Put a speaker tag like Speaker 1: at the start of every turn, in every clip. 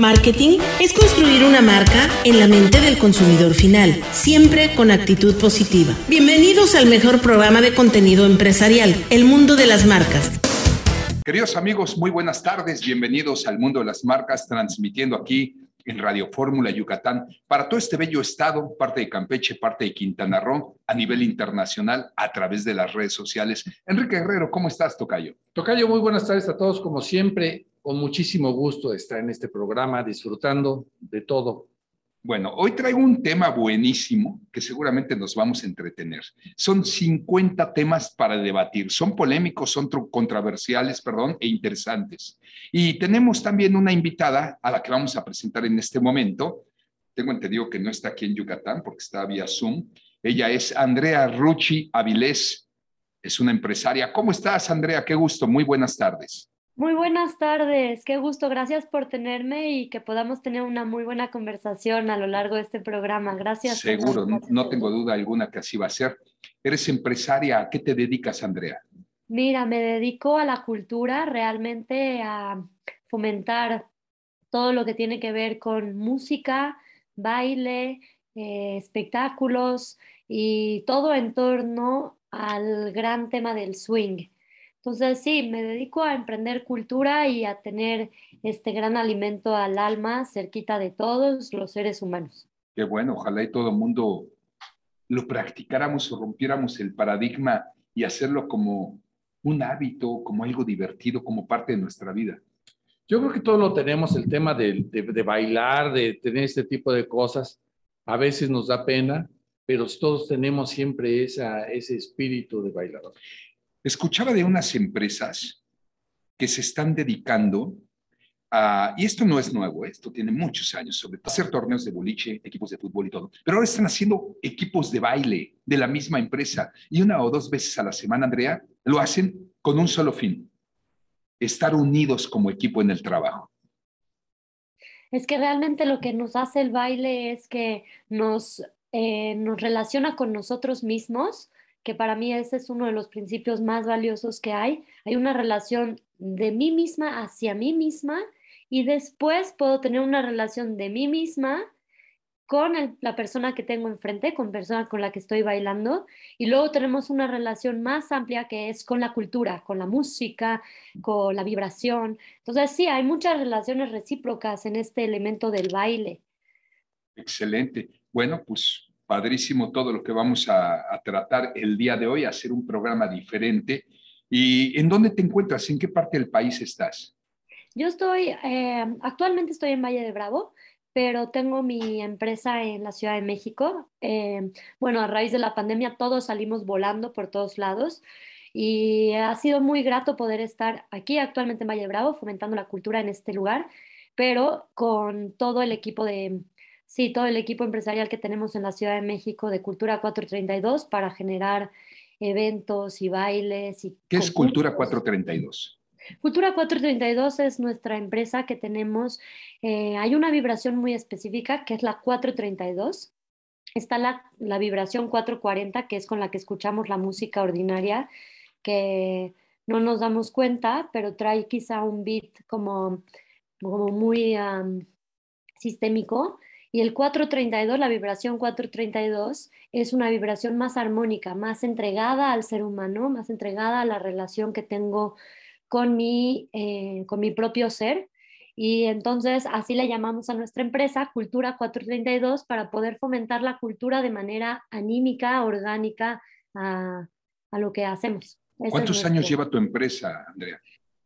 Speaker 1: Marketing es construir una marca en la mente del consumidor final, siempre con actitud positiva. Bienvenidos al mejor programa de contenido empresarial, El Mundo de las Marcas.
Speaker 2: Queridos amigos, muy buenas tardes. Bienvenidos al Mundo de las Marcas, transmitiendo aquí en Radio Fórmula Yucatán para todo este bello estado, parte de Campeche, parte de Quintana Roo, a nivel internacional a través de las redes sociales. Enrique Guerrero, ¿cómo estás, Tocayo?
Speaker 3: Tocayo, muy buenas tardes a todos, como siempre, con muchísimo gusto estar en este programa, disfrutando de todo
Speaker 2: bueno, hoy traigo un tema buenísimo que seguramente nos vamos a entretener. Son 50 temas para debatir. Son polémicos, son controversiales, perdón, e interesantes. Y tenemos también una invitada a la que vamos a presentar en este momento. Tengo entendido que no está aquí en Yucatán porque está vía Zoom. Ella es Andrea Rucci Avilés. Es una empresaria. ¿Cómo estás, Andrea? Qué gusto. Muy buenas tardes.
Speaker 4: Muy buenas tardes, qué gusto, gracias por tenerme y que podamos tener una muy buena conversación a lo largo de este programa. Gracias.
Speaker 2: Seguro, no, tengo duda alguna que así va a ser. Eres empresaria, ¿a qué te dedicas, Andrea?
Speaker 4: Mira, me dedico a la cultura, realmente a fomentar todo lo que tiene que ver con música, baile, eh, espectáculos y todo en torno al gran tema del swing. Entonces, sí, me dedico a emprender cultura y a tener este gran alimento al alma cerquita de todos los seres humanos.
Speaker 2: Qué bueno, ojalá y todo el mundo lo practicáramos o rompiéramos el paradigma y hacerlo como un hábito, como algo divertido, como parte de nuestra vida.
Speaker 3: Yo creo que todos lo tenemos, el tema de, de bailar, de tener este tipo de cosas. A veces nos da pena, pero todos tenemos siempre esa, ese espíritu de bailador.
Speaker 2: Escuchaba de unas empresas que se están dedicando a, y esto no es nuevo, esto tiene muchos años, sobre todo hacer torneos de boliche, equipos de fútbol y todo, pero ahora están haciendo equipos de baile de la misma empresa y una o dos veces a la semana, Andrea, lo hacen con un solo fin, estar unidos como equipo en el trabajo.
Speaker 4: Es que realmente lo que nos hace el baile es que nos, eh, nos relaciona con nosotros mismos que para mí ese es uno de los principios más valiosos que hay. Hay una relación de mí misma hacia mí misma y después puedo tener una relación de mí misma con la persona que tengo enfrente, con persona con la que estoy bailando, y luego tenemos una relación más amplia que es con la cultura, con la música, con la vibración. Entonces, sí, hay muchas relaciones recíprocas en este elemento del baile.
Speaker 2: Excelente. Bueno, pues padrísimo todo lo que vamos a, tratar el día de hoy, hacer un programa diferente. ¿Y en dónde te encuentras? ¿En qué parte del país estás?
Speaker 4: Yo estoy, eh, actualmente estoy en Valle de Bravo, pero tengo mi empresa en la Ciudad de México. Eh, bueno, a raíz de la pandemia todos salimos volando por todos lados y ha sido muy grato poder estar aquí actualmente en Valle de Bravo, fomentando la cultura en este lugar, pero con todo el equipo de, Sí, todo el equipo empresarial que tenemos en la Ciudad de México de Cultura 432 para generar eventos y bailes. Y
Speaker 2: ¿Qué es Cultura 432?
Speaker 4: Cultura 432 es nuestra empresa que tenemos. Eh, hay una vibración muy específica que es la 432. Está la, la vibración 440, que es con la que escuchamos la música ordinaria, que no nos damos cuenta, pero trae quizá un beat como, como muy sistémico y el 432, la vibración 432, es una vibración más armónica, más entregada al ser humano, más entregada a la relación que tengo con mi, eh, con mi propio ser. Y entonces así le llamamos a nuestra empresa Cultura 432 para poder fomentar la cultura de manera anímica, orgánica a, lo que hacemos.
Speaker 2: ¿Cuántos años lleva tu empresa, Andrea?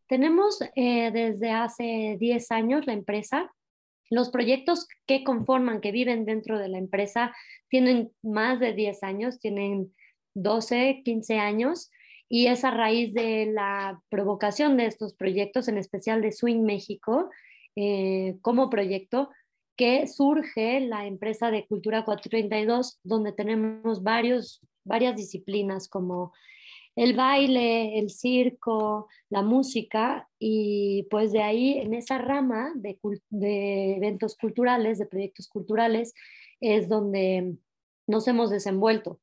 Speaker 4: Tenemos eh, desde hace 10 años la empresa los proyectos que conforman, que viven dentro de la empresa, tienen más de 10 años, tienen 12, 15 años, y es a raíz de la provocación de estos proyectos, en especial de Swing México, eh, como proyecto, que surge la empresa de Cultura 432, donde tenemos varios, varias disciplinas como el baile, el circo, la música y pues de ahí en esa rama de, eventos culturales, de proyectos culturales, es donde nos hemos desenvuelto.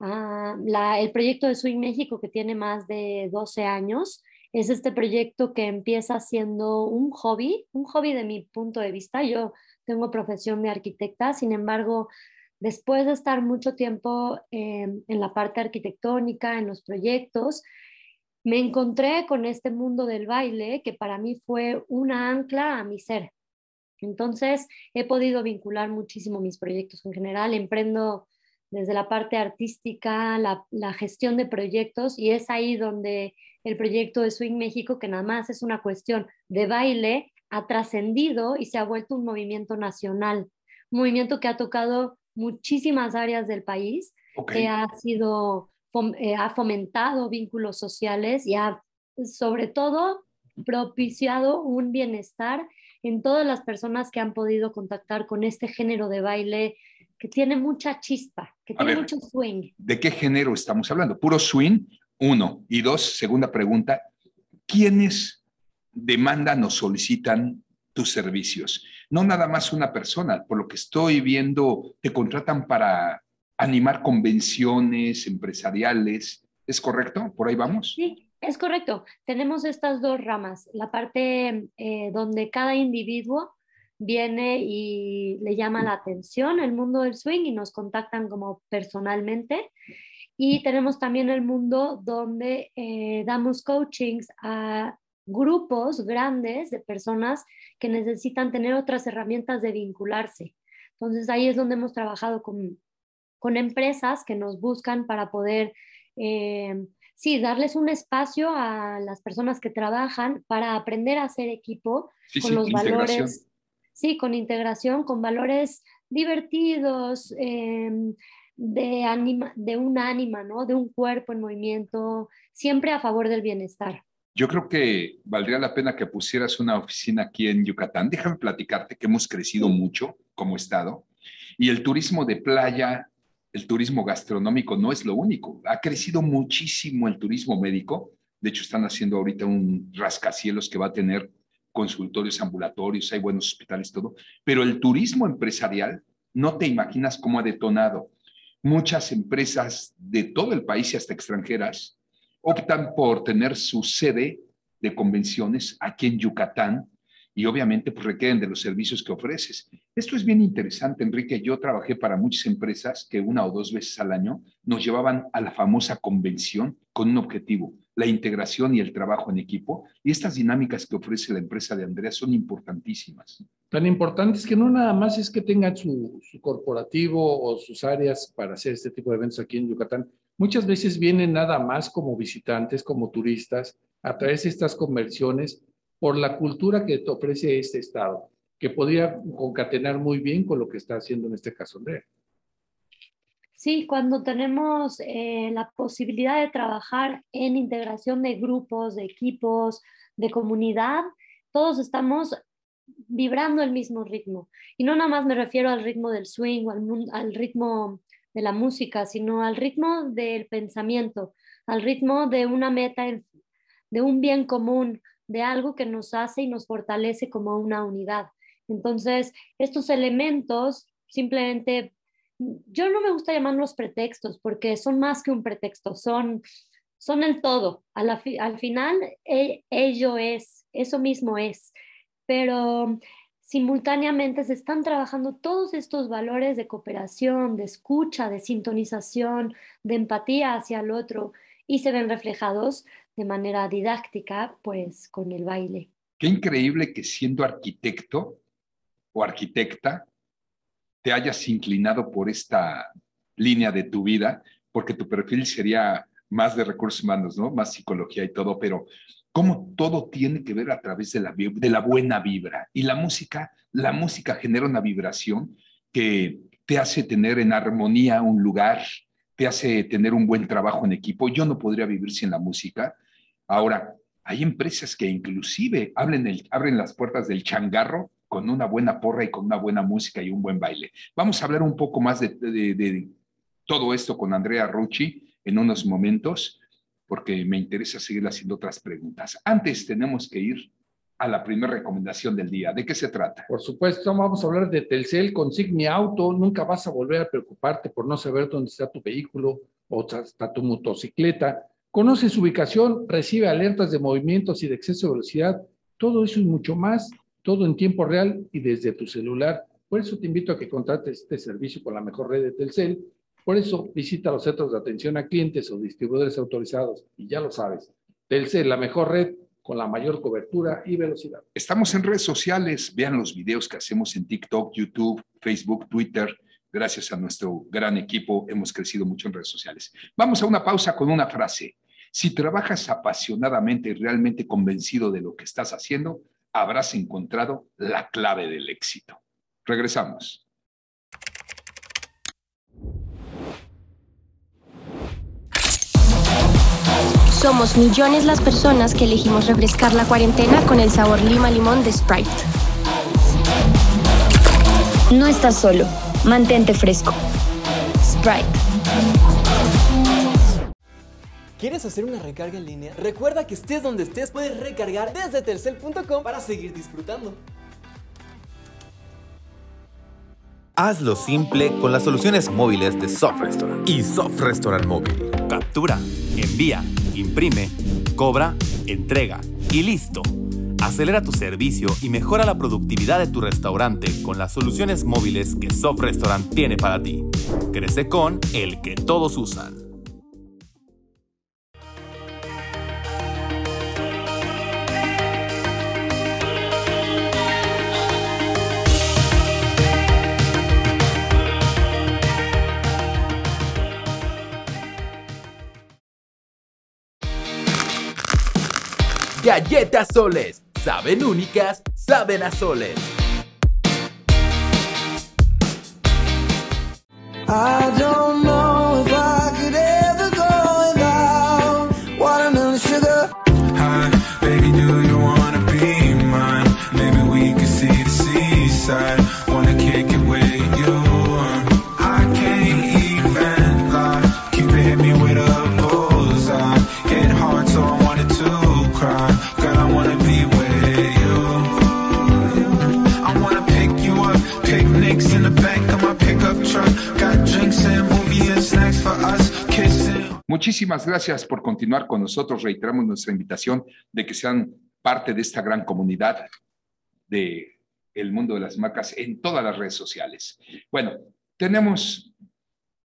Speaker 4: Ah, el proyecto de Swing México, que tiene más de 12 años, Es este proyecto que empieza siendo un hobby, un hobby de mi punto de vista. Yo tengo profesión de arquitecta, sin embargo, después de estar mucho tiempo en la parte arquitectónica, en los proyectos, me encontré con este mundo del baile que para mí fue una ancla a mi ser. Entonces, he podido vincular muchísimo mis proyectos en general. Emprendo desde la parte artística, la, gestión de proyectos, y es ahí donde el proyecto de Swing México, que nada más es una cuestión de baile, ha trascendido y se ha vuelto un movimiento nacional, un movimiento que ha tocado muchísimas áreas del país, que ha sido, eh, ha fomentado vínculos sociales y ha, sobre todo, propiciado un bienestar en todas las personas que han podido contactar con este género de baile que tiene mucha chispa, que tiene mucho swing.
Speaker 2: ¿De qué género estamos hablando? ¿Puro swing? Uno. Y dos, segunda pregunta, ¿quiénes demandan o solicitan tus servicios? No nada más una persona, por lo que estoy viendo, te contratan para animar convenciones empresariales, ¿es correcto? ¿Por ahí vamos?
Speaker 4: Sí, es correcto. Tenemos estas dos ramas, la parte eh, donde cada individuo viene y le llama la atención el mundo del swing y nos contactan como personalmente. Y tenemos también el mundo donde eh, damos coachings a grupos grandes de personas que necesitan tener otras herramientas de vincularse. Entonces ahí es donde hemos trabajado con, con empresas que nos buscan para poder, eh, sí, darles un espacio a las personas que trabajan para aprender a hacer equipo con los valores sí, con integración, con valores divertidos, em, de, anima, de un ánima, ¿no? De un cuerpo en movimiento, siempre a favor del bienestar.
Speaker 2: Yo creo que valdría la pena que pusieras una oficina aquí en Yucatán. Déjame platicarte que hemos crecido mucho como estado y el turismo de playa, el turismo gastronómico no es lo único. Ha crecido muchísimo el turismo médico. De hecho, están haciendo ahorita un rascacielos que va a tener consultorios ambulatorios, hay buenos hospitales, todo, pero el turismo empresarial, no te imaginas cómo ha detonado. Muchas empresas de todo el país y hasta extranjeras optan por tener su sede de convenciones aquí en Yucatán y obviamente pues requieren de los servicios que ofreces. Esto es bien interesante, Enrique. Yo trabajé para muchas empresas que una o dos veces al año nos llevaban a la famosa convención con un objetivo, la integración y el trabajo en equipo. Y estas dinámicas que ofrece la empresa de Andrea son importantísimas.
Speaker 3: Tan importantes que no nada más es que tengan su, su corporativo o sus áreas para hacer este tipo de eventos aquí en Yucatán. Muchas veces vienen nada más como visitantes, como turistas, a través de estas conversiones por la cultura que te ofrece este Estado, que podría concatenar muy bien con lo que está haciendo en este caso Andrea.
Speaker 4: Sí, cuando tenemos eh, la posibilidad de trabajar en integración de grupos, de equipos, de comunidad, todos estamos vibrando el mismo ritmo. Y no nada más me refiero al ritmo del swing o al, al ritmo de la música, sino al ritmo del pensamiento, al ritmo de una meta, de un bien común, de algo que nos hace y nos fortalece como una unidad. Entonces, estos elementos simplemente, yo no me gusta llamarlos pretextos porque son más que un pretexto, son, son el todo. Al, al final, e, ello es, eso mismo es, pero simultáneamente se están trabajando todos estos valores de cooperación, de escucha, de sintonización, de empatía hacia el otro y se ven reflejados de manera didáctica, pues con el baile.
Speaker 2: Qué increíble que siendo arquitecto o arquitecta te hayas inclinado por esta línea de tu vida, porque tu perfil sería más de recursos humanos, ¿no? Más psicología y todo, pero cómo todo tiene que ver a través de la, buena vibra. Y la música, la música genera una vibración que te hace tener en armonía un lugar, te hace tener un buen trabajo en equipo. Yo no podría vivir sin la música. Ahora, hay empresas que inclusive abren, las puertas del changarro con una buena porra y con una buena música y un buen baile. Vamos a hablar un poco más de todo esto con Andrea Rucci en unos momentos, porque me interesa seguir haciendo otras preguntas. Antes tenemos que ir a la primera recomendación del día. ¿De qué se trata?
Speaker 3: Por supuesto, vamos a hablar de Telcel, consigne auto, nunca vas a volver a preocuparte por no saber dónde está tu vehículo o está tu motocicleta, Conoce su ubicación, recibe alertas de movimientos y de exceso de velocidad, todo eso y mucho más, todo en tiempo real y desde tu celular. Por eso te invito a que contrates este servicio con la mejor red de Telcel. Por eso visita los centros de atención a clientes o distribuidores autorizados. Y ya lo sabes, Telcel, la mejor red con la mayor cobertura y velocidad.
Speaker 2: Estamos en redes sociales, vean los videos que hacemos en TikTok, YouTube, Facebook, Twitter. Gracias a nuestro gran equipo hemos crecido mucho en redes sociales. Vamos a una pausa con una frase. Si trabajas apasionadamente y realmente convencido de lo que estás haciendo, habrás encontrado la clave del éxito. Regresamos.
Speaker 5: Somos millones las personas que elegimos refrescar la cuarentena con el sabor lima limón de Sprite. No estás solo. Mantente fresco. Sprite.
Speaker 6: ¿Quieres hacer una recarga en línea? Recuerda que estés donde estés, puedes recargar desde telcel.com para seguir disfrutando.
Speaker 7: Hazlo simple con las soluciones móviles de Soft Restaurant y Soft Restaurant Móvil. Captura, envía, imprime, cobra, entrega y listo. Acelera tu servicio y mejora la productividad de tu restaurante con las soluciones móviles que Soft Restaurant tiene para ti. Crece con el que todos usan.
Speaker 8: Galletas Soles. Saben únicas, saben a soles.
Speaker 2: Muchísimas gracias por continuar con nosotros. Reiteramos nuestra invitación de que sean parte de esta gran comunidad de el mundo de las marcas en todas las redes sociales. Bueno, tenemos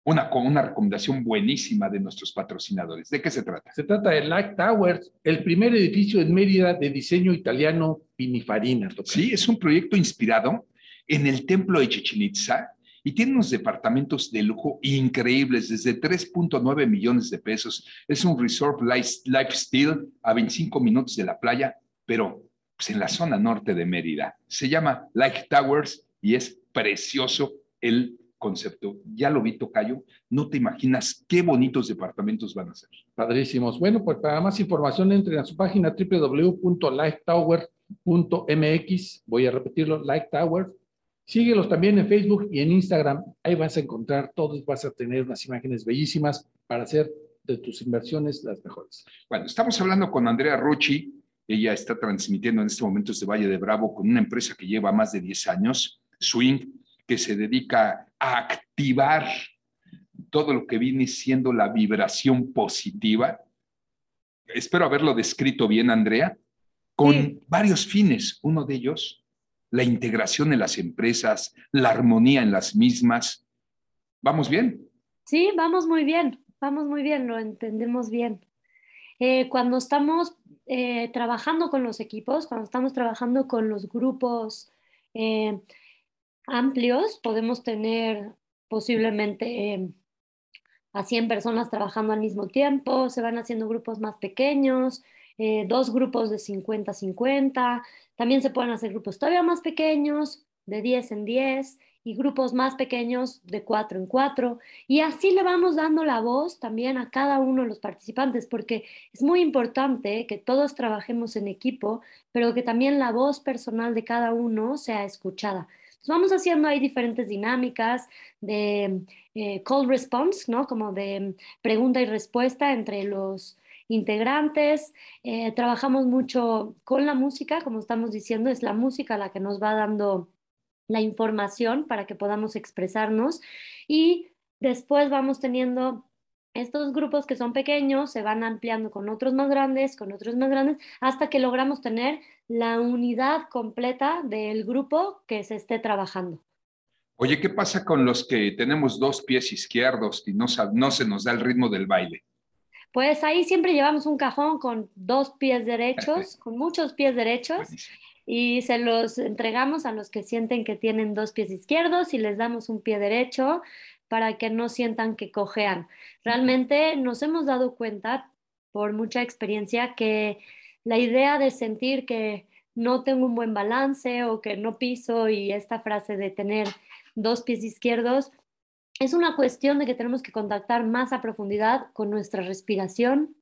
Speaker 2: una, una recomendación buenísima de nuestros patrocinadores. ¿De qué se trata?
Speaker 3: Se trata de Light Towers, el primer edificio en Mérida de diseño italiano Pininfarina. tocayo.
Speaker 2: Sí, es un proyecto inspirado en el templo de Chichen Itza y tiene unos departamentos de lujo increíbles, desde 3.9 millones de pesos. Es un resort life- lifestyle a 25 minutos de la playa, pero pues, en la zona norte de Mérida. Se llama Light Towers y es precioso el concepto. Ya lo vi, Tocayo. No te imaginas qué bonitos departamentos van a ser.
Speaker 3: Padrísimos. Bueno, pues para más información entren a su página www.lifetower.mx. Voy a repetirlo, Light Tower. Síguelos también en Facebook y en Instagram. Ahí vas a encontrar todos, vas a tener unas imágenes bellísimas para hacer de tus inversiones las mejores.
Speaker 2: Bueno, estamos hablando con Andrea Rucci. Ella está transmitiendo en este momento desde Valle de Bravo con una empresa que lleva más de 10 años, Swing, que se dedica a activar todo lo que viene siendo la vibración positiva. Espero haberlo descrito bien, Andrea, con
Speaker 4: Sí.
Speaker 2: varios fines. Uno de ellos, la integración en las empresas, la armonía en las mismas. ¿Vamos bien?
Speaker 4: Sí, vamos muy bien, vamos muy bien, lo entendemos bien. Eh, cuando estamos eh, trabajando con los equipos, cuando estamos trabajando con los grupos eh, amplios, podemos tener posiblemente a 100 personas trabajando al mismo tiempo, se van haciendo grupos más pequeños, eh, dos grupos de 50-50, también se pueden hacer grupos todavía más pequeños, de 10 en 10, y grupos más pequeños de 4 en 4. Y así le vamos dando la voz también a cada uno de los participantes, porque es muy importante que todos trabajemos en equipo, pero que también la voz personal de cada uno sea escuchada. Entonces, vamos haciendo ahí diferentes dinámicas de eh, call response, ¿no? Como de pregunta y respuesta entre los integrantes. Eh, trabajamos mucho con la música, como estamos diciendo, es la música la que nos va dando la información para que podamos expresarnos y después vamos teniendo Estos grupos que son pequeños se van ampliando con otros más grandes, con otros más grandes, hasta que logramos tener la unidad completa del grupo que se esté trabajando.
Speaker 2: Oye, ¿qué pasa con los que tenemos dos pies izquierdos y no, no se nos da el ritmo del baile?
Speaker 4: Pues ahí siempre llevamos un cajón con dos pies derechos, con muchos pies derechos, y se los entregamos a los que sienten que tienen dos pies izquierdos y les damos un pie derecho para que no sientan que cojean. Realmente nos hemos dado cuenta por mucha experiencia que la idea de sentir que no tengo un buen balance o que no piso y esta frase de tener dos pies izquierdos es una cuestión de que tenemos que contactar más a profundidad con nuestra respiración,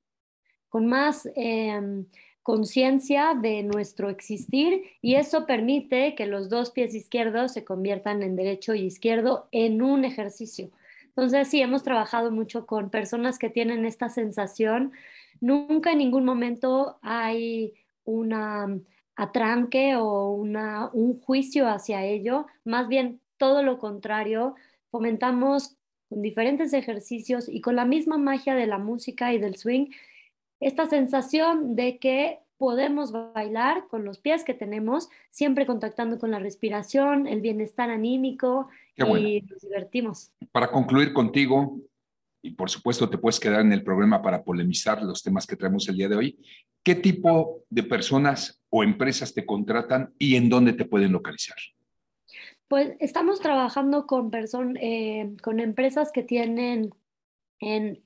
Speaker 4: con más eh, conciencia de nuestro existir y eso permite que los dos pies izquierdos se conviertan en derecho y izquierdo en un ejercicio. Entonces, sí, hemos trabajado mucho con personas que tienen esta sensación. Nunca en ningún momento hay una atranque o una, un juicio hacia ello, más bien todo lo contrario, fomentamos con diferentes ejercicios y con la misma magia de la música y del swing, esta sensación de que podemos bailar con los pies que tenemos, siempre contactando con la respiración, el bienestar anímico
Speaker 2: bueno.
Speaker 4: y nos divertimos.
Speaker 2: Para concluir contigo, y por supuesto te puedes quedar en el programa para polemizar los temas que traemos el día de hoy, ¿qué tipo de personas o empresas te contratan y en dónde te pueden localizar?
Speaker 4: Pues estamos trabajando con, person- eh, con empresas que tienen en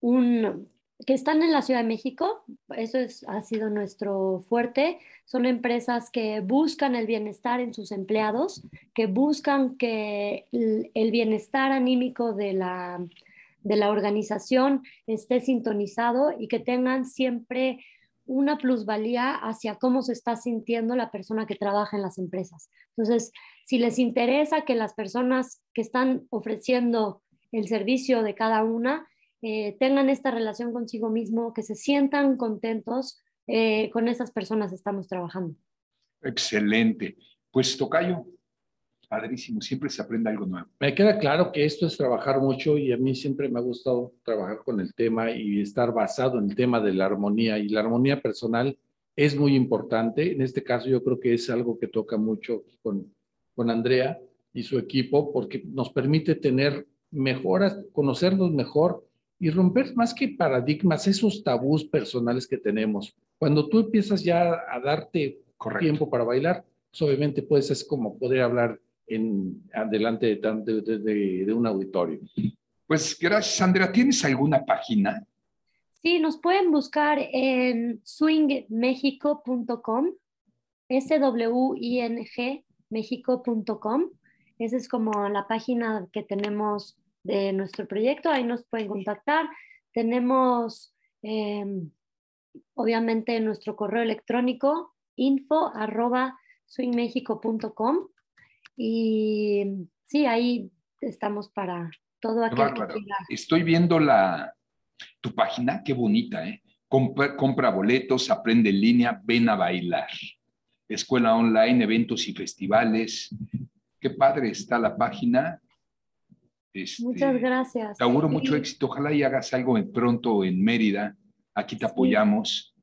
Speaker 4: un, que están en la Ciudad de México, eso es, ha sido nuestro fuerte. Son empresas que buscan el bienestar en sus empleados, que buscan que el, el bienestar anímico de la, de la organización esté sintonizado y que tengan siempre una plusvalía hacia cómo se está sintiendo la persona que trabaja en las empresas. Entonces, si les interesa que las personas que están ofreciendo el servicio de cada una eh, tengan esta relación consigo mismo, que se sientan contentos, eh, con esas personas estamos trabajando.
Speaker 2: Excelente. Pues Tocayo, padrísimo, siempre se aprende algo nuevo.
Speaker 3: Me queda claro que esto es trabajar mucho y a mí siempre me ha gustado trabajar con el tema y estar basado en el tema de la armonía y la armonía personal es muy importante. En este caso yo creo que es algo que toca mucho con, con Andrea y su equipo porque nos permite tener mejoras, conocernos mejor y romper más que paradigmas, esos tabús personales que tenemos. Cuando tú empiezas ya a darte
Speaker 2: Correcto.
Speaker 3: tiempo para bailar, pues obviamente pues es como poder hablar en adelante de, tan- de, de- de- de un auditorio.
Speaker 2: Pues gracias, Andrea. ¿Tienes alguna página?
Speaker 4: Sí, nos pueden buscar en swingmexico.com, S-W-I-N-G, mexico.com. Esa es como la página que tenemos de nuestro proyecto, ahí nos pueden contactar. Tenemos, eh, obviamente, nuestro correo electrónico, info arroba swingmexico.com. Y sí, ahí estamos para todo aquel que quiera.
Speaker 2: Estoy viendo la, tu página, qué bonita, ¿eh? Compra, compra boletos, aprende en línea, ven a bailar. Escuela online, eventos y festivales. Qué padre está la página. Este,
Speaker 4: Muchas gracias.
Speaker 2: Te auguro mucho
Speaker 4: Y-
Speaker 2: éxito. Ojalá y hagas algo en- pronto en Mérida. Aquí te
Speaker 4: Sí.
Speaker 2: apoyamos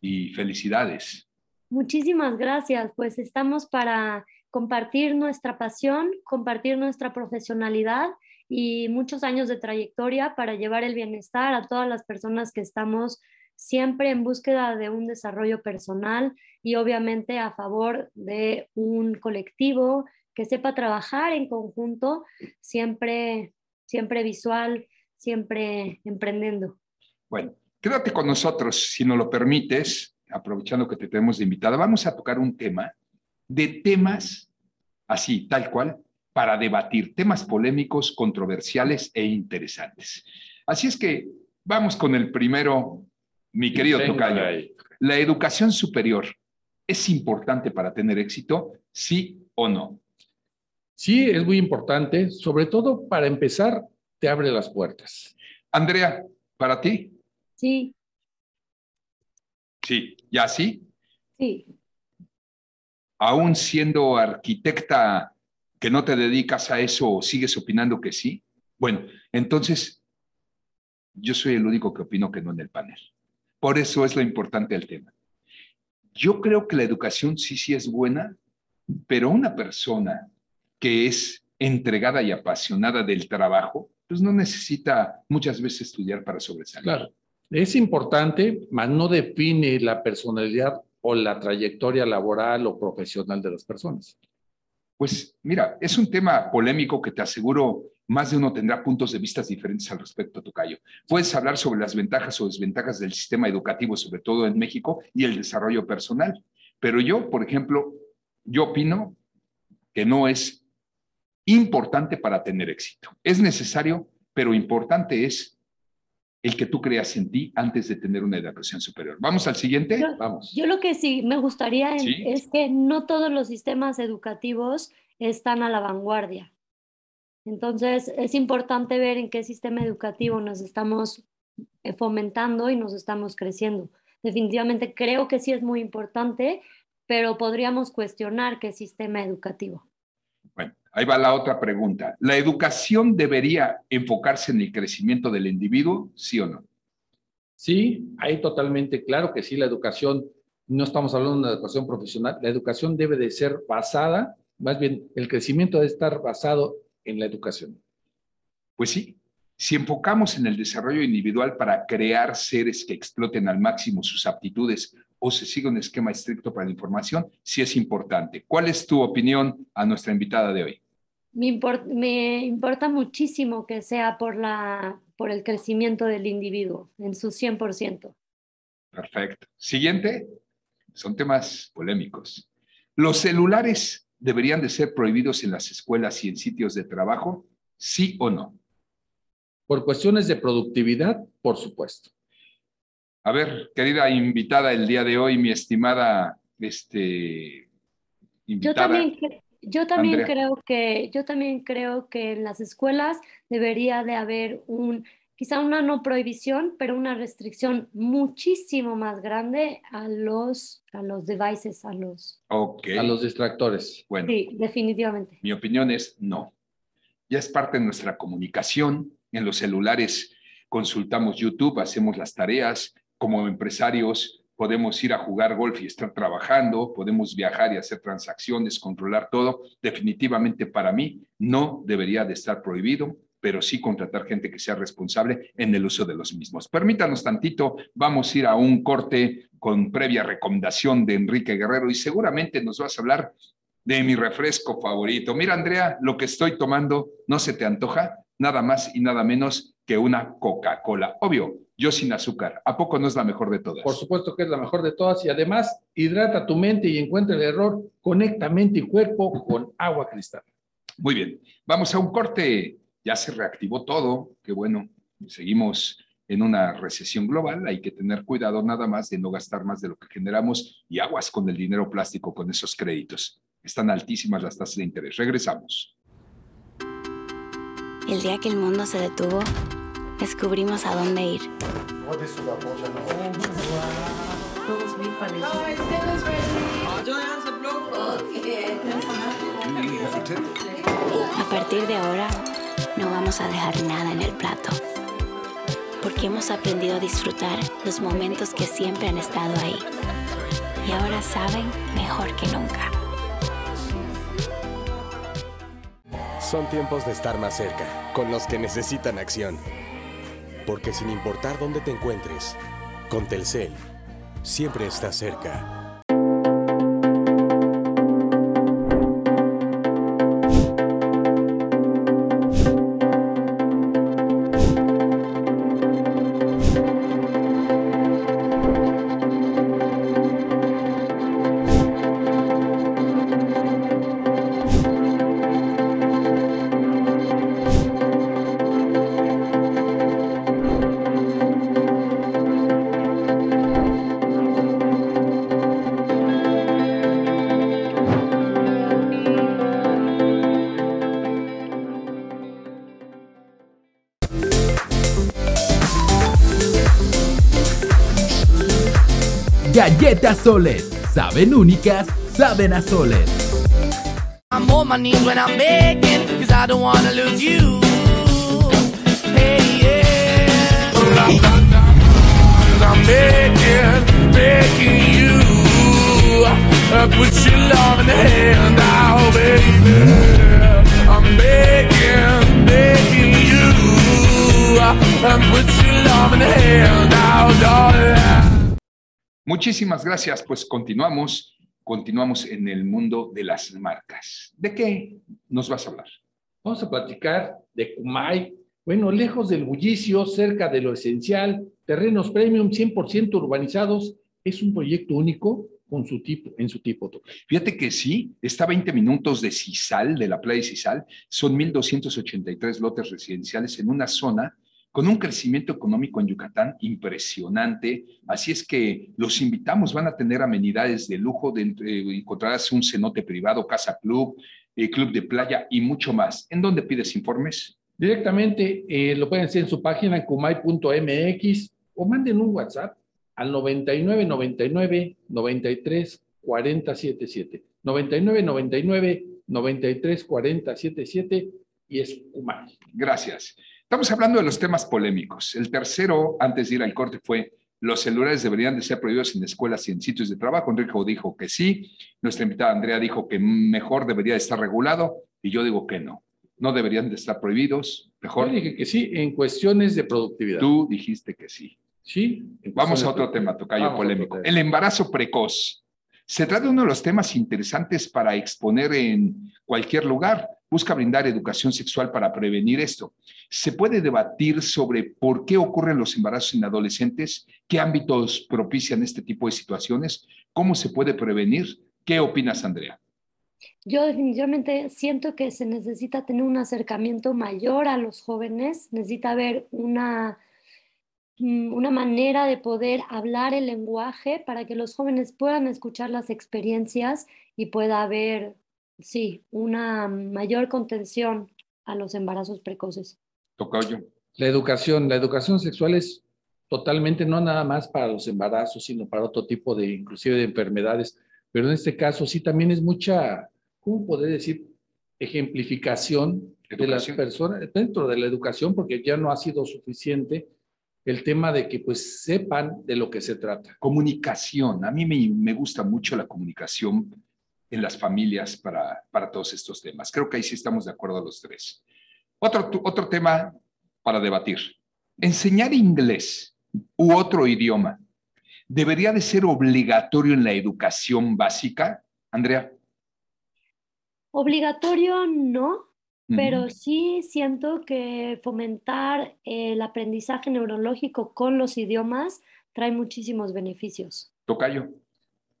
Speaker 2: y felicidades.
Speaker 4: Muchísimas gracias. Pues estamos para compartir nuestra pasión, compartir nuestra profesionalidad y muchos años de trayectoria para llevar el bienestar a todas las personas que estamos siempre en búsqueda de un desarrollo personal y obviamente a favor de un colectivo que sepa trabajar en conjunto, siempre, siempre visual, siempre emprendiendo.
Speaker 2: Bueno, quédate con nosotros, si nos lo permites, aprovechando que te tenemos de invitada. Vamos a tocar un tema de temas así, tal cual, para debatir temas polémicos, controversiales e interesantes. Así es que vamos con el primero, mi querido Tocayo.
Speaker 3: ahí.
Speaker 2: ¿La educación superior es importante para tener éxito? ¿Sí o no?
Speaker 3: Sí, es muy importante, sobre todo para empezar, te abre las puertas.
Speaker 2: Andrea, ¿para ti?
Speaker 4: Sí,
Speaker 2: Sí, ¿ya sí?
Speaker 4: sí.
Speaker 2: aún siendo arquitecta que no te dedicas a eso, sigues opinando que sí? Bueno, entonces, Yo soy el único que opino que no en el panel. Por eso es lo importante del tema. Yo creo que la educación sí, sí es buena, pero una persona que es entregada y apasionada del trabajo, pues no necesita muchas veces estudiar para sobresalir.
Speaker 3: Claro, es importante, mas no define la personalidad o la trayectoria laboral o profesional de las personas.
Speaker 2: Pues mira, es un tema polémico que te aseguro más de uno tendrá puntos de vista diferentes al respecto, Tocayo. Puedes hablar sobre las ventajas o desventajas del sistema educativo, sobre todo en México, y el desarrollo personal. Pero yo, por ejemplo, yo opino que no es importante para tener éxito. Es necesario, pero importante es el que tú creas en ti antes de tener una educación superior. Vamos al siguiente.
Speaker 4: Yo,
Speaker 2: Vamos.
Speaker 4: yo lo que sí me gustaría
Speaker 2: Sí.
Speaker 4: es que no todos los sistemas educativos están a la vanguardia. Entonces, es importante ver en qué sistema educativo nos estamos eh, fomentando y nos estamos creciendo. Definitivamente creo que sí es muy importante, pero podríamos cuestionar qué sistema educativo.
Speaker 2: Bueno, ahí va la otra pregunta. ¿La educación debería enfocarse en el crecimiento del individuo, sí o no?
Speaker 3: Sí, hay totalmente claro que sí, la educación, no estamos hablando de una educación profesional, la educación debe de ser basada, más bien el crecimiento debe estar basado en la educación.
Speaker 2: Pues sí, si enfocamos en el desarrollo individual para crear seres que exploten al máximo sus aptitudes o se sigue un esquema estricto para la información, sí es importante. ¿Cuál es tu opinión a nuestra invitada de hoy?
Speaker 4: Me, me importa muchísimo que sea por, la, por el crecimiento del individuo en su 100%.
Speaker 2: Perfecto. Siguiente, son temas polémicos. ¿Los celulares deberían de ser prohibidos en las escuelas y en sitios de trabajo? ¿Sí o no?
Speaker 3: Por cuestiones de productividad, por supuesto.
Speaker 2: A ver, querida invitada el día de hoy, mi estimada este,
Speaker 4: Yo
Speaker 2: invitada.
Speaker 4: también, cre- yo también
Speaker 2: Andrea.
Speaker 4: creo que, yo también creo que en las escuelas debería de haber un, quizá una no prohibición, pero una restricción muchísimo más grande a los, a los devices, a los...
Speaker 2: Ok.
Speaker 3: A los distractores.
Speaker 2: Bueno,
Speaker 4: Sí, definitivamente.
Speaker 2: mi opinión es no. Ya es parte de nuestra comunicación. En los celulares consultamos YouTube, hacemos las tareas. Como empresarios podemos ir a jugar golf y estar trabajando, podemos viajar y hacer transacciones, controlar todo. Definitivamente para mí no debería de estar prohibido, pero sí contratar gente que sea responsable en el uso de los mismos. Permítanos tantito, vamos a ir a un corte con previa recomendación de Enrique Guerrero y seguramente nos vas a hablar de mi refresco favorito. Mira, Andrea, lo que estoy tomando no se te antoja nada más y nada menos que una Coca-Cola. Obvio, yo sin azúcar. ¿A poco no es la mejor de todas?
Speaker 3: Por supuesto que es la mejor de todas y además hidrata tu mente y encuentra el error. Conecta mente y cuerpo con agua cristal.
Speaker 2: Muy bien, vamos a un corte. Ya se reactivó todo, qué bueno. Seguimos en una recesión global, hay que tener cuidado nada más de no gastar más de lo que generamos y aguas con el dinero plástico, con esos créditos. Están altísimas las tasas de interés. Regresamos.
Speaker 9: El día que el mundo se detuvo, descubrimos a dónde ir. A partir de ahora, no vamos a dejar nada en el plato. Porque hemos aprendido a disfrutar los momentos que siempre han estado ahí. Y ahora saben mejor que nunca.
Speaker 10: Son tiempos de estar más cerca, con los que necesitan acción. Porque sin importar dónde te encuentres, con Telcel, siempre estás cerca.
Speaker 8: Galletas Soles. Saben únicas, saben a soles.
Speaker 11: I'm on my knees when I'm begging, cause I don't wanna lose you. Hey, yeah.
Speaker 12: I'm begging, begging you. uh, Put your love in the hand out, baby. I'm begging, begging you. uh, Put your love in the hand out, darling.
Speaker 2: Muchísimas gracias. Pues continuamos, continuamos en el mundo de las marcas. ¿De qué nos vas a hablar?
Speaker 3: Vamos a platicar de Kumai. Bueno, lejos del bullicio, cerca de lo esencial, terrenos premium 100% urbanizados, es un proyecto único con su tipo, en su tipo.
Speaker 2: Fíjate que sí, está a 20 minutos de Cisal, de la playa de Cisal, son 1.283 lotes residenciales en una zona con un crecimiento económico en Yucatán impresionante. Así es que los invitamos, van a tener amenidades de lujo, de, eh, encontrarás un cenote privado, casa club, eh, club de playa y mucho más. ¿En dónde pides informes?
Speaker 3: Directamente eh, lo pueden hacer en su página kumai.mx o manden un WhatsApp al 99 99 93 40 77. 99 99 93 40 77 y es Kumai.
Speaker 2: Gracias. Estamos hablando de los temas polémicos. El tercero, antes de ir al corte, fue los celulares deberían de ser prohibidos en escuelas y en sitios de trabajo. Enrique dijo que sí. Nuestra invitada Andrea dijo que mejor debería de estar regulado y yo digo que no. No deberían de estar prohibidos. Mejor.
Speaker 3: Yo dije que sí, en cuestiones de productividad.
Speaker 2: Tú dijiste que sí.
Speaker 3: Sí.
Speaker 2: Vamos a otro tema, tocayo
Speaker 3: Vamos
Speaker 2: polémico. El embarazo precoz. Se trata de uno de los temas interesantes para exponer en cualquier lugar. Busca brindar educación sexual para prevenir esto. Se puede debatir sobre por qué ocurren los embarazos en adolescentes, qué ámbitos propician este tipo de situaciones, cómo se puede prevenir. ¿Qué opinas, Andrea?
Speaker 4: Yo definitivamente siento que se necesita tener un acercamiento mayor a los jóvenes, necesita haber una, mm, una manera de poder hablar el lenguaje para que los jóvenes puedan escuchar las experiencias y pueda haber, sí, una mayor contención a los embarazos precoces.
Speaker 2: Tocayo.
Speaker 3: La educación, la educación sexual es totalmente no nada más para los embarazos, sino para otro tipo de, inclusive de enfermedades. Pero en este caso sí también es mucha, ¿cómo poder decir? Ejemplificación de las personas dentro de la educación, porque ya no ha sido suficiente el tema de que pues sepan de lo que se trata.
Speaker 2: Comunicación. A mí me, me gusta mucho la comunicación en las familias para, para todos estos temas. Creo que ahí sí estamos de acuerdo los tres. Otro, otro tema para debatir. Enseñar inglés u otro idioma debería de ser obligatorio en la educación básica, Andrea.
Speaker 4: Obligatorio no, pero sí siento que fomentar el aprendizaje neurológico con los idiomas trae muchísimos beneficios.
Speaker 2: Tocayo.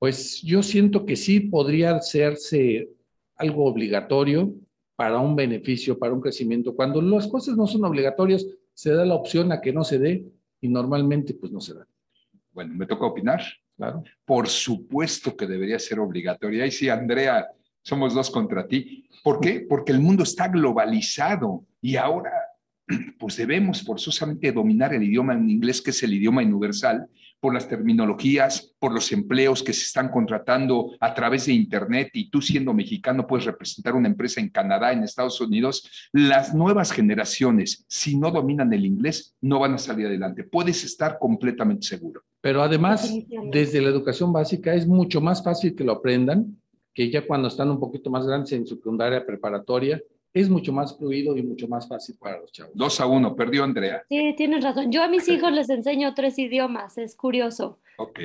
Speaker 3: Pues yo siento que sí podría hacerse algo obligatorio para un beneficio, para un crecimiento. Cuando las cosas no son obligatorias, se da la opción a que no se dé y normalmente pues no se da.
Speaker 2: Bueno, me toca opinar.
Speaker 3: Claro.
Speaker 2: Por supuesto que debería ser obligatoria. Ahí sí, Andrea, somos dos contra ti. ¿Por qué? Porque el mundo está globalizado y ahora pues debemos forzosamente dominar el idioma en inglés, que es el idioma universal, por las terminologías, por los empleos que se están contratando a través de Internet y tú siendo mexicano puedes representar una empresa en Canadá, en Estados Unidos. Las nuevas generaciones, si no dominan el inglés, no van a salir adelante. Puedes estar completamente seguro.
Speaker 3: Pero además, desde la educación básica es mucho más fácil que lo aprendan que ya cuando están un poquito más grandes en secundaria preparatoria, es mucho más fluido y mucho más fácil para los chavos.
Speaker 2: Dos a uno, perdió Andrea.
Speaker 4: Sí, tienes razón. Yo a mis hijos les enseño tres idiomas, es curioso.
Speaker 2: Ok.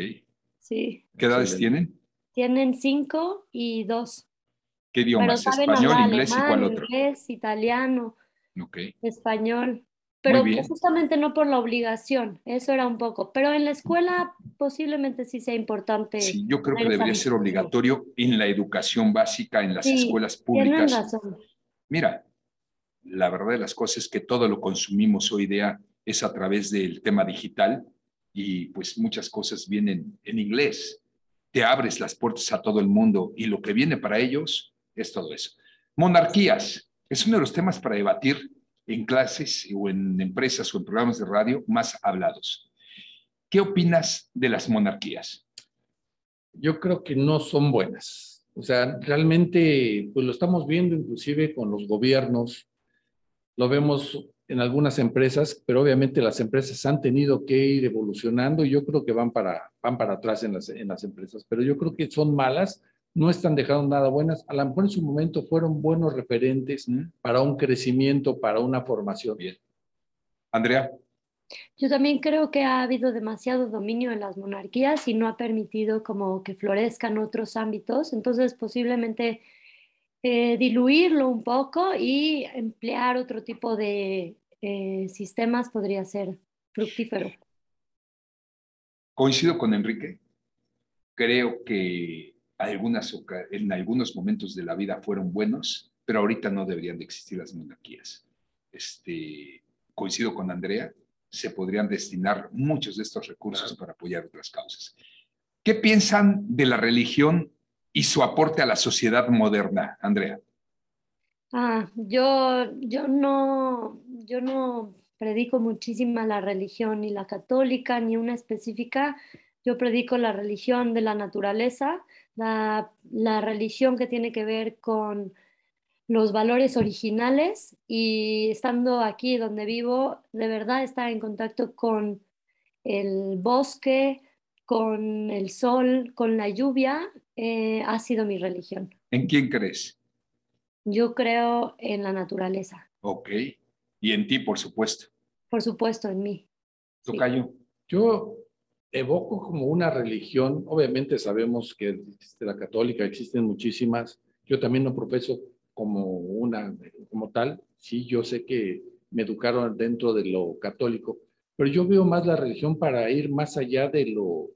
Speaker 4: Sí,
Speaker 2: ¿Qué edades tienen?
Speaker 4: tienen cinco y dos.
Speaker 2: ¿Qué
Speaker 4: Pero
Speaker 2: idiomas?
Speaker 4: saben
Speaker 2: Español,
Speaker 4: hablar
Speaker 2: inglés y
Speaker 4: alemán,
Speaker 2: cuál otro.
Speaker 4: inglés, italiano,
Speaker 2: Ok.
Speaker 4: español. Pero justamente no por la obligación, eso era un poco. Pero en la escuela posiblemente sí sea importante.
Speaker 2: Sí, yo creo que debería ser obligatorio en la educación básica, en las
Speaker 4: Sí,
Speaker 2: escuelas
Speaker 4: Tienen
Speaker 2: públicas.
Speaker 4: razón.
Speaker 2: Mira, la verdad de las cosas es que todo lo consumimos hoy día es a través del tema digital y pues muchas cosas vienen en inglés. Te abres las puertas a todo el mundo y lo que viene para ellos es todo eso. Monarquías es uno de los temas para debatir en clases o en empresas o en programas de radio más hablados. ¿Qué opinas de las monarquías?
Speaker 3: Yo creo que no son buenas. O sea, realmente, pues lo estamos viendo inclusive con los gobiernos, lo vemos en algunas empresas, pero obviamente las empresas han tenido que ir evolucionando y yo creo que van para, van para atrás en las, en las empresas, pero yo creo que son malas, no están dejando nada buenas, a lo mejor en su momento fueron buenos referentes para un crecimiento, para una formación.
Speaker 2: Bien. Andrea.
Speaker 4: Yo también creo que ha habido demasiado dominio en las monarquías y no ha permitido como que florezcan otros ámbitos, entonces posiblemente eh, diluirlo un poco y emplear otro tipo de eh, sistemas podría ser fructífero.
Speaker 2: Coincido con Enrique. Creo que algunas, en algunos momentos de la vida fueron buenos, pero ahorita no deberían de existir las monarquías. Este, coincido con Andrea, se podrían destinar muchos de estos recursos para apoyar otras causas. ¿Qué piensan de la religión y su aporte a la sociedad moderna, Andrea?
Speaker 4: Ah, yo, yo no, yo no predico muchísima la religión, ni la católica, ni una específica. Yo predico la religión de la naturaleza, la, la religión que tiene que ver con los valores originales y estando aquí donde vivo, de verdad estar en contacto con el bosque, con el sol, con la lluvia, eh, ha sido mi religión.
Speaker 2: ¿En quién crees?
Speaker 4: Yo creo en la naturaleza.
Speaker 2: Ok. Y en ti, por supuesto.
Speaker 4: Por supuesto, en mí.
Speaker 2: Tocayo.
Speaker 3: Yo evoco como una religión, obviamente sabemos que existe la católica, existen muchísimas. Yo también no profeso como una, como tal. Sí, yo sé que me educaron dentro de lo católico, pero yo veo más la religión para ir más allá de lo,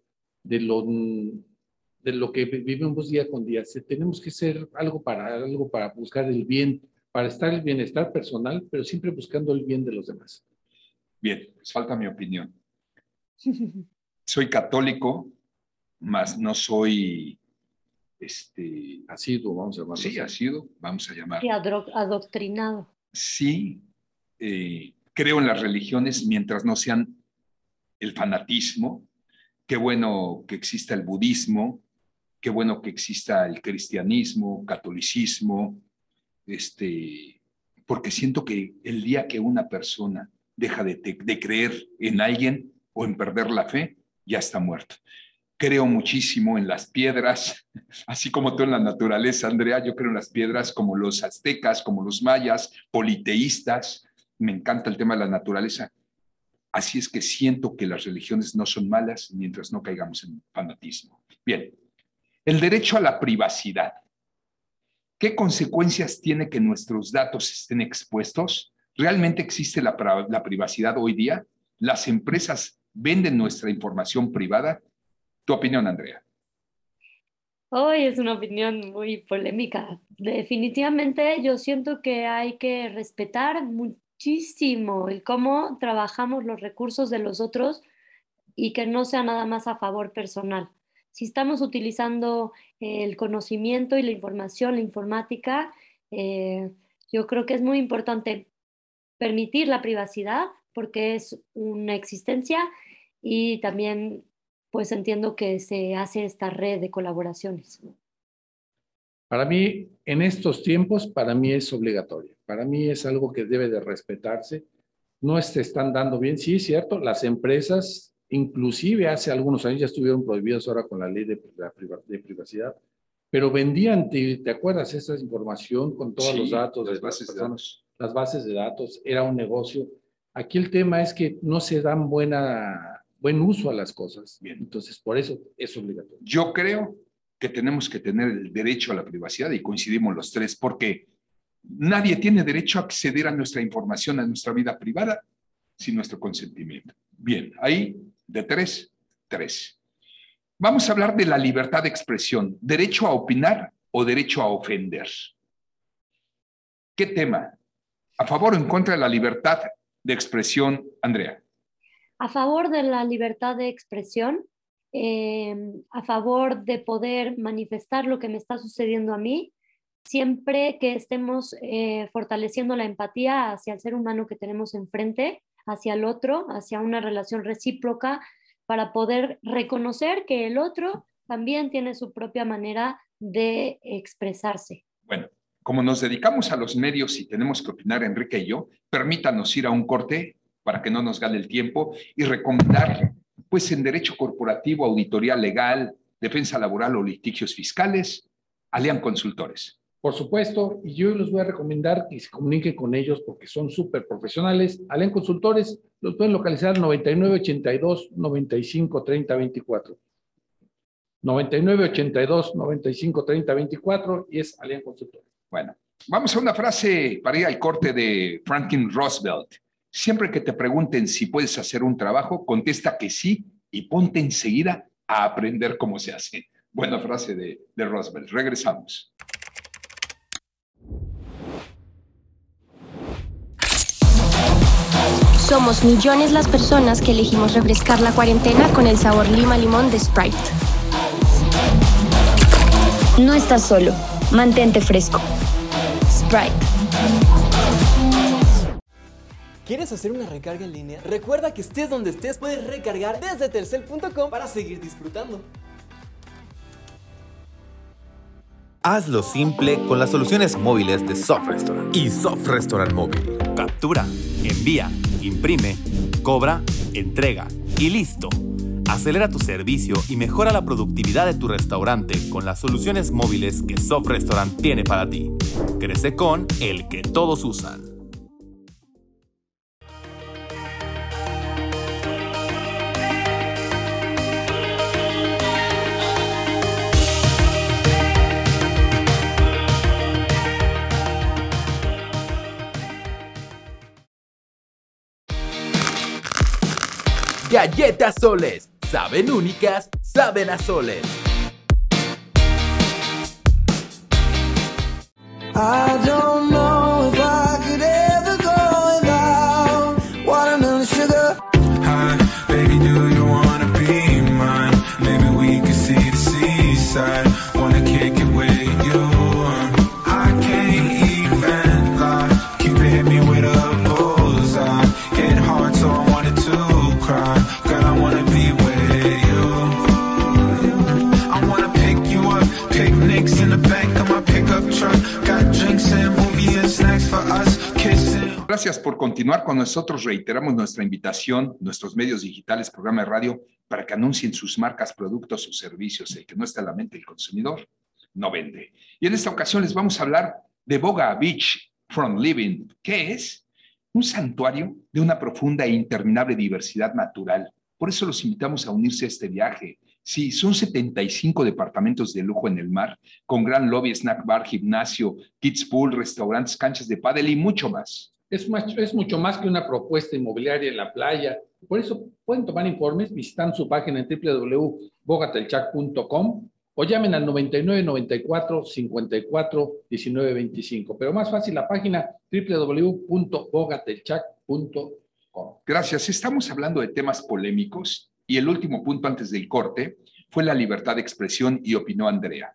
Speaker 3: de lo, de lo que vivimos día con día. Tenemos que ser algo para, algo para buscar el bien, para estar el bienestar personal, pero siempre buscando el bien de los demás.
Speaker 2: Bien, pues falta mi opinión. Soy católico, mas no soy este
Speaker 3: asiduo, vamos a llamarlo.
Speaker 2: Sí, asiduo, vamos a llamar.
Speaker 4: Y adoctrinado.
Speaker 2: Sí, eh, creo en las religiones mientras no sean el fanatismo. Qué bueno que exista el budismo, qué bueno que exista el cristianismo, catolicismo, este, porque siento que el día que una persona deja de, de creer en alguien o en perder la fe, ya está muerto creo muchísimo en las piedras, así como tú en la naturaleza, Andrea, yo creo en las piedras como los aztecas, como los mayas, politeístas, me encanta el tema de la naturaleza. Así es que siento que las religiones no son malas mientras no caigamos en fanatismo. Bien, el derecho a la privacidad. ¿Qué consecuencias tiene que nuestros datos estén expuestos? ¿Realmente existe la, la privacidad hoy día? ¿Las empresas venden nuestra información privada? Tu opinión, Andrea.
Speaker 4: Hoy es una opinión muy polémica. Definitivamente yo siento que hay que respetar muchísimo el cómo trabajamos los recursos de los otros y que no sea nada más a favor personal. Si estamos utilizando el conocimiento y la información, la informática, eh, yo creo que es muy importante permitir la privacidad porque es una existencia y también pues entiendo que se hace esta red de colaboraciones.
Speaker 3: Para mí, en estos tiempos, para mí es obligatorio. Para mí es algo que debe de respetarse. No se están dando bien. Sí, es cierto, las empresas, inclusive hace algunos años ya estuvieron prohibidas ahora con la ley de, de privacidad, pero vendían, ¿te, acuerdas? Esa información con todos los datos
Speaker 2: las bases de datos.
Speaker 3: Las bases de datos, era un negocio. Aquí el tema es que no se dan buena buen uso a las cosas. Bien. Entonces, por eso es obligatorio.
Speaker 2: Yo creo que tenemos que tener el derecho a la privacidad y coincidimos los tres, porque nadie tiene derecho a acceder a nuestra información, a nuestra vida privada, sin nuestro consentimiento. Bien, ahí de tres, tres. Vamos a hablar de la libertad de expresión, derecho a opinar o derecho a ofender. ¿Qué tema? ¿A favor o en contra de la libertad de expresión, Andrea?
Speaker 4: A favor de la libertad de expresión, eh, a favor de poder manifestar lo que me está sucediendo a mí, siempre que estemos eh, fortaleciendo la empatía hacia el ser humano que tenemos enfrente, hacia el otro, hacia una relación recíproca, para poder reconocer que el otro también tiene su propia manera de expresarse.
Speaker 2: Bueno, como nos dedicamos a los medios y tenemos que opinar Enrique y yo, permítanos ir a un corte para que no nos gane el tiempo y recomendar, pues en derecho corporativo, auditoría legal, defensa laboral o litigios fiscales, Alian Consultores.
Speaker 3: Por supuesto, y yo les voy a recomendar que se comuniquen con ellos porque son súper profesionales. Alian Consultores los pueden localizar 9982 95 30 24. 9982 95 30 24 y es Alian Consultores.
Speaker 2: Bueno, vamos a una frase para ir al corte de Franklin Roosevelt. Siempre que te pregunten si puedes hacer un trabajo, contesta que sí y ponte enseguida a aprender cómo se hace. Buena frase de, de Roosevelt. Regresamos.
Speaker 5: Somos millones las personas que elegimos refrescar la cuarentena con el sabor lima limón de Sprite.
Speaker 13: No estás solo. Mantente fresco. Sprite.
Speaker 6: ¿Quieres hacer una recarga en línea? Recuerda que estés donde estés, puedes recargar desde telcel.com para seguir disfrutando.
Speaker 7: Hazlo simple con las soluciones móviles de Soft Restaurant y Soft Restaurant Móvil. Captura, envía, imprime, cobra, entrega y listo. Acelera tu servicio y mejora la productividad de tu restaurante con las soluciones móviles que Soft Restaurant tiene para ti. Crece con el que todos usan.
Speaker 8: Galletas Soles. Saben únicas, saben a soles.
Speaker 2: Gracias por continuar con nosotros. Reiteramos nuestra invitación, nuestros medios digitales, programa de radio, para que anuncien sus marcas, productos o servicios. El que no está en la mente del consumidor no vende. Y en esta ocasión les vamos a hablar de Boga Beach From Living, que es un santuario de una profunda e interminable diversidad natural. Por eso los invitamos a unirse a este viaje. Sí, son 75 departamentos de lujo en el mar, con gran lobby, snack bar, gimnasio, kids pool, restaurantes, canchas de pádel y mucho más.
Speaker 3: Es, más- es mucho más que una propuesta inmobiliaria en la playa. Por eso pueden tomar informes visitando su página en www.bogatelchac.com o llamen al 99 94 54 19 25. Pero más fácil la página www.bogatelchac.com.
Speaker 2: Gracias. Estamos hablando de temas polémicos y el último punto antes del corte fue la libertad de expresión y opinó Andrea.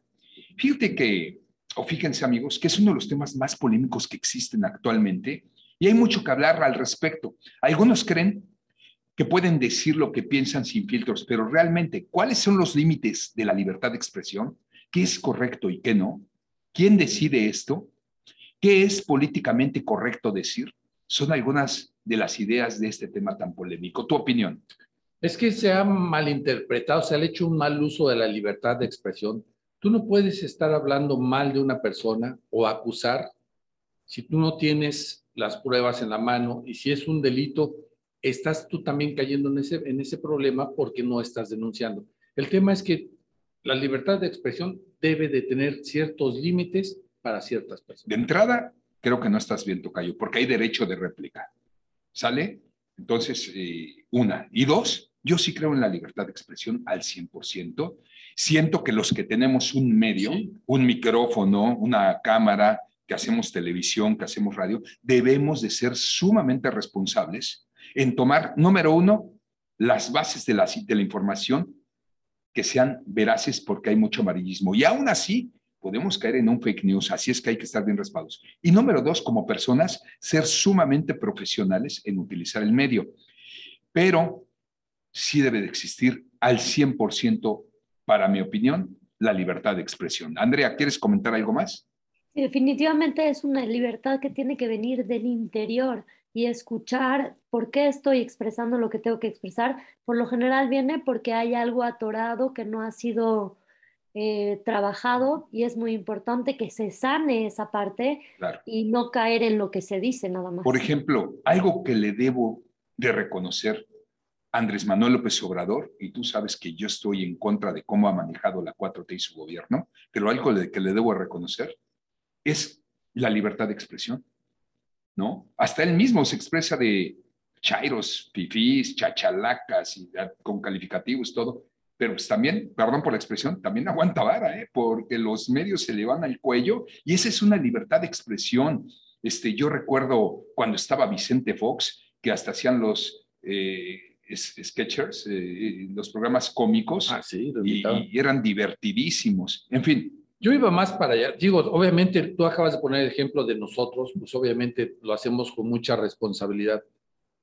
Speaker 2: Fíjate que, o fíjense amigos, que es uno de los temas más polémicos que existen actualmente y hay mucho que hablar al respecto. Algunos creen que pueden decir lo que piensan sin filtros, pero realmente, ¿cuáles son los límites de la libertad de expresión? ¿Qué es correcto y qué no? ¿Quién decide esto? ¿Qué es políticamente correcto decir? Son algunas de las ideas de este tema tan polémico. ¿Tu opinión?
Speaker 3: Es que se ha malinterpretado, se ha hecho un mal uso de la libertad de expresión. Tú no puedes estar hablando mal de una persona o acusar si tú no tienes las pruebas en la mano y si es un delito, estás tú también cayendo en ese, en ese problema porque no estás denunciando. El tema es que la libertad de expresión debe de tener ciertos límites para ciertas personas.
Speaker 2: De entrada, creo que no estás bien, Tocayo, porque hay derecho de réplica. ¿Sale? Entonces, eh, una. Y dos, yo sí creo en la libertad de expresión al 100%. Siento que los que tenemos un medio, un micrófono, una cámara, que hacemos televisión, que hacemos radio, debemos de ser sumamente responsables en tomar, número uno, las bases de la, de la información que sean veraces porque hay mucho amarillismo. Y aún así, podemos caer en un fake news, así es que hay que estar bien respaldados. Y número dos, como personas, ser sumamente profesionales en utilizar el medio. Pero sí debe de existir al 100%, para mi opinión, la libertad de expresión. Andrea, ¿quieres comentar algo más?
Speaker 4: Definitivamente es una libertad que tiene que venir del interior y escuchar por qué estoy expresando lo que tengo que expresar. Por lo general viene porque hay algo atorado que no ha sido eh, trabajado y es muy importante que se sane esa parte
Speaker 2: Claro.
Speaker 4: y no caer en lo que se dice nada más.
Speaker 2: Por ejemplo, algo que le debo de reconocer a Andrés Manuel López Obrador, y tú sabes que yo estoy en contra de cómo ha manejado la 4T y su gobierno, pero algo que le debo reconocer es la libertad de expresión, ¿no? Hasta él mismo se expresa de chairos, fifís, chachalacas, y, con calificativos, todo, pero pues también, perdón por la expresión, también aguanta vara, ¿eh? porque los medios se le van al cuello y esa es una libertad de expresión. Este, yo recuerdo cuando estaba Vicente Fox, que hasta hacían los eh, sketchers, eh, los programas cómicos,
Speaker 3: Ah, sí,
Speaker 2: y, y eran divertidísimos. En fin,
Speaker 3: Yo iba más para allá. Digo, obviamente tú acabas de poner el ejemplo de nosotros, pues obviamente lo hacemos con mucha responsabilidad.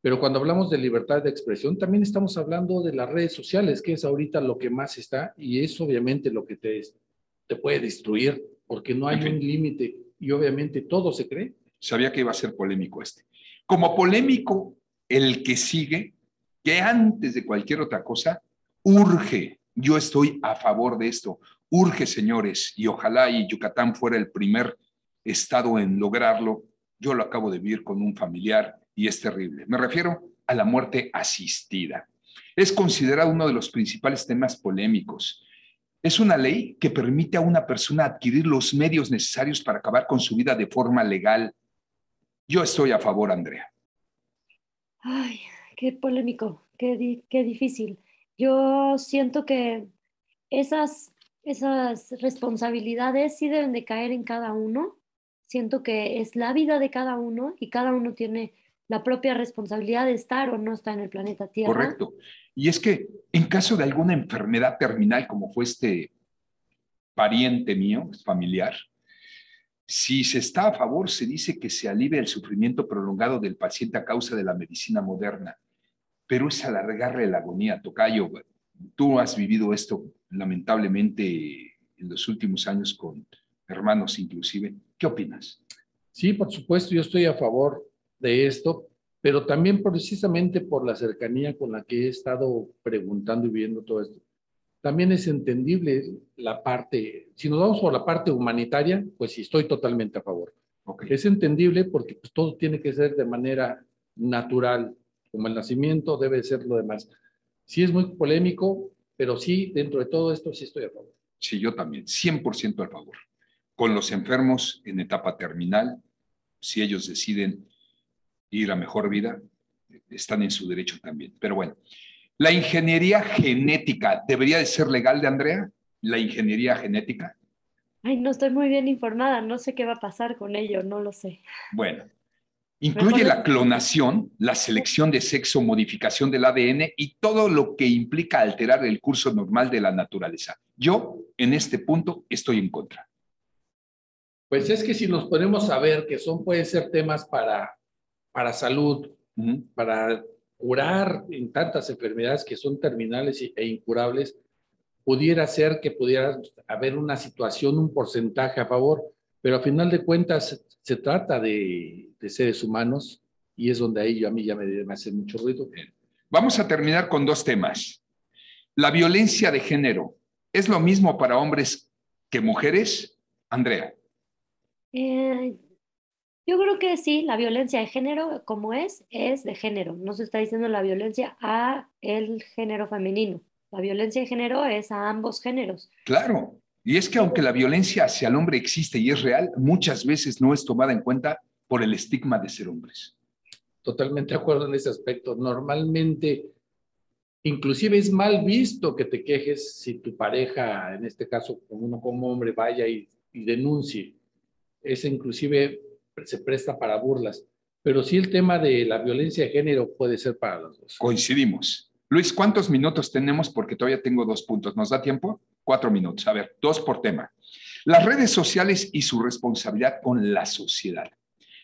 Speaker 3: Pero cuando hablamos de libertad de expresión, también estamos hablando de las redes sociales, que es ahorita lo que más está y es obviamente lo que te, te puede destruir, porque no hay
Speaker 2: En fin.
Speaker 3: un límite y obviamente todo se cree.
Speaker 2: sabía que iba a ser polémico este. Como polémico, el que sigue, que antes de cualquier otra cosa, urge, yo estoy a favor de esto, urge, señores, y ojalá Yucatán fuera el primer estado en lograrlo. Yo lo acabo de vivir con un familiar y es terrible. Me refiero a la muerte asistida. Es considerado uno de los principales temas polémicos. Es una ley que permite a una persona adquirir los medios necesarios para acabar con su vida de forma legal. Yo estoy a favor, Andrea.
Speaker 4: Ay, qué polémico, qué, qué difícil. Yo siento que esas, esas responsabilidades sí deben de caer en cada uno. Siento que es la vida de cada uno y cada uno tiene la propia responsabilidad de estar o no estar en el planeta Tierra.
Speaker 2: Correcto. Y es que en caso de alguna enfermedad terminal, como fue este pariente mío, familiar, si se está a favor, se dice que se alivia el sufrimiento prolongado del paciente a causa de la medicina moderna, pero es alargarle la agonía. Tocayo, tú has vivido esto lamentablemente en los últimos años con hermanos inclusive. ¿Qué opinas?
Speaker 3: Sí, por supuesto, yo estoy a favor de esto, pero también precisamente por la cercanía con la que he estado preguntando y viendo todo esto. También es entendible la parte, si nos vamos por la parte humanitaria, pues sí, estoy totalmente a favor. Es entendible porque pues, todo tiene que ser de manera natural, como el nacimiento debe ser lo demás. Sí es muy polémico, pero sí, dentro de todo esto sí estoy a favor.
Speaker 2: Sí, yo también, 100% a favor. Con los enfermos en etapa terminal, si ellos deciden ir a mejor vida, están en su derecho también. Pero bueno, la ingeniería genética, ¿debería de ser legal de Andrea? La ingeniería genética.
Speaker 4: Ay, no estoy muy bien informada, no sé qué va a pasar con ello, no lo sé.
Speaker 2: Bueno, incluye la clonación, la selección de sexo, modificación del ADN y todo lo que implica alterar el curso normal de la naturaleza. Yo, en este punto, estoy en contra.
Speaker 3: Pues es que si nos ponemos a ver que son, pueden ser temas para, para salud, para curar en tantas enfermedades que son terminales e incurables, pudiera ser que pudiera haber una situación, un porcentaje a favor, pero a final de cuentas se trata de, de seres humanos y es donde ahí yo, a mí ya me, me hace mucho ruido.
Speaker 2: Vamos a terminar con dos temas. La violencia de género, ¿es lo mismo para hombres que mujeres? Andrea,
Speaker 4: Eh, yo creo que sí, la violencia de género, como es, es de género. No se está diciendo la violencia a el género femenino. La violencia de género es a ambos géneros.
Speaker 2: claro. Y es que aunque la violencia hacia el hombre existe y es real, muchas veces no es tomada en cuenta por el estigma de ser hombres.
Speaker 3: Totalmente de acuerdo en ese aspecto. Normalmente, inclusive es mal visto que te quejes si tu pareja, en este caso como uno como hombre, vaya y, y denuncie. Ese inclusive se presta para burlas. Pero sí el tema de la violencia de género puede ser para los dos.
Speaker 2: Coincidimos. Luis, ¿cuántos minutos tenemos? Porque todavía tengo dos puntos. ¿Nos da tiempo? Cuatro minutos. A ver, dos por tema. Las redes sociales y su responsabilidad con la sociedad.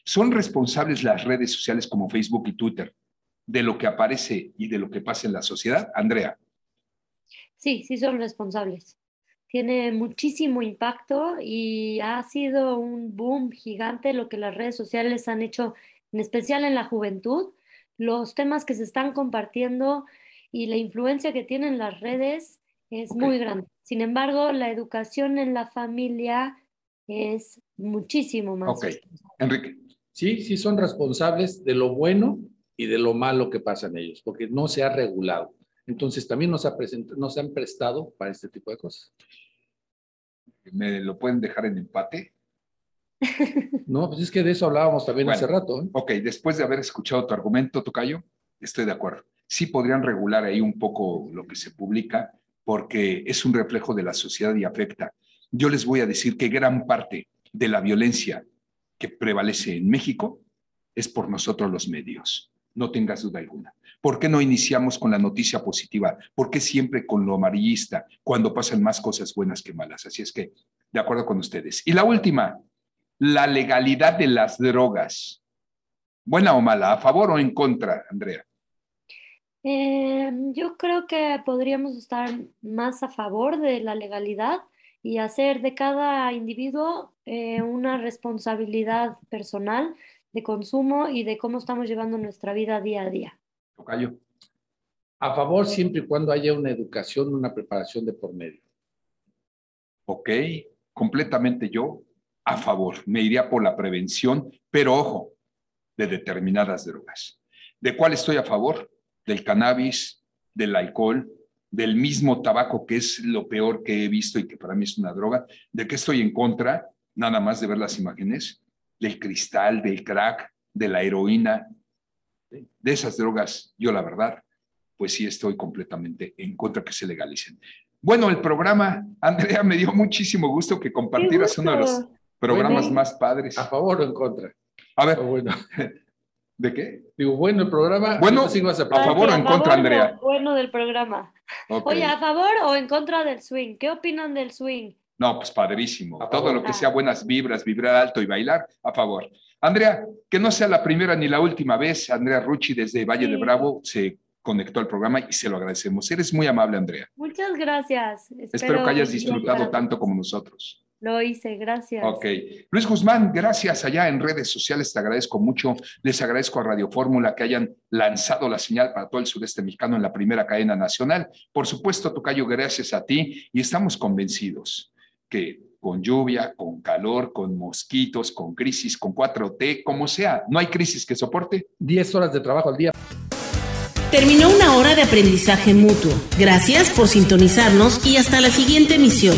Speaker 2: ¿Son responsables las redes sociales como Facebook y Twitter de lo que aparece y de lo que pasa en la sociedad? Andrea,
Speaker 4: Sí, sí son responsables. tiene muchísimo impacto y ha sido un boom gigante lo que las redes sociales han hecho, en especial en la juventud. Los temas que se están compartiendo y la influencia que tienen las redes es muy grande. Sin embargo, la educación en la familia es muchísimo más.
Speaker 2: Ok, Enrique.
Speaker 3: Sí, sí son responsables de lo bueno y de lo malo que pasa en ellos, porque no se ha regulado. Entonces también nos, ha nos han prestado para este tipo de cosas.
Speaker 2: ¿Me lo pueden dejar en empate?
Speaker 3: No, pues es que de eso hablábamos también
Speaker 2: Bueno,
Speaker 3: hace rato. ¿eh?
Speaker 2: Ok, después de haber escuchado tu argumento, Tocayo, estoy de acuerdo. Sí podrían regular ahí un poco lo que se publica, porque es un reflejo de la sociedad y afecta. Yo les voy a decir que gran parte de la violencia que prevalece en México es por nosotros los medios. No tengas duda alguna. ¿Por qué no iniciamos con la noticia positiva? ¿Por qué siempre con lo amarillista cuando pasan más cosas buenas que malas? Así es que, de acuerdo con ustedes. Y la última, la legalidad de las drogas. ¿Buena o mala? ¿A favor o en contra, Andrea?
Speaker 4: Eh, yo creo que podríamos estar más a favor de la legalidad y hacer de cada individuo eh, una responsabilidad personal de consumo y de cómo estamos llevando nuestra vida día a día.
Speaker 2: Tocayo.
Speaker 3: A favor siempre y cuando haya una educación, una preparación de por medio.
Speaker 2: Ok, completamente yo a favor. Me iría por la prevención, pero ojo, de determinadas drogas. ¿De cuál estoy a favor? Del cannabis, del alcohol, del mismo tabaco, que es lo peor que he visto y que para mí es una droga. ¿De qué estoy en contra? Nada más de ver las imágenes. Del cristal, del crack, de la heroína. De esas drogas, yo la verdad, pues sí estoy completamente en contra que se legalicen. Bueno, el programa, Andrea, me dio muchísimo gusto que compartieras uno de los programas
Speaker 3: Bueno.
Speaker 2: más padres.
Speaker 3: ¿A favor o en contra?
Speaker 2: A ver,
Speaker 3: bueno.
Speaker 2: ¿de qué?
Speaker 3: Digo, bueno, el programa.
Speaker 2: Bueno,
Speaker 3: ahorita sí vas
Speaker 2: a favor o en contra, Andrea.
Speaker 4: bueno del programa. Oye, ¿a favor o en contra del swing? ¿Qué opinan del swing?
Speaker 2: No, pues padrísimo.
Speaker 3: A
Speaker 2: Todo
Speaker 3: favor.
Speaker 2: lo que sea buenas vibras, vibrar alto y bailar, a favor. Andrea, que no sea la primera ni la última vez, Andrea Rucci desde Valle de. Bravo se conectó al programa y se lo agradecemos. Eres muy amable, Andrea.
Speaker 4: Muchas gracias.
Speaker 2: Espero que hayas disfrutado tanto como nosotros.
Speaker 4: Lo hice, gracias.
Speaker 2: Ok. Luis Guzmán, gracias allá en redes sociales, te agradezco mucho. Les agradezco a Radio Fórmula que hayan lanzado la señal para todo el sureste mexicano en la primera cadena nacional. Por supuesto, Tocayo, gracias a ti y estamos convencidos que con lluvia, con calor, con mosquitos, con crisis, con 4T, como sea, no hay crisis que soporte.
Speaker 3: 10 horas de trabajo al día.
Speaker 1: Terminó una hora de aprendizaje mutuo. Gracias por sintonizarnos y hasta la siguiente emisión.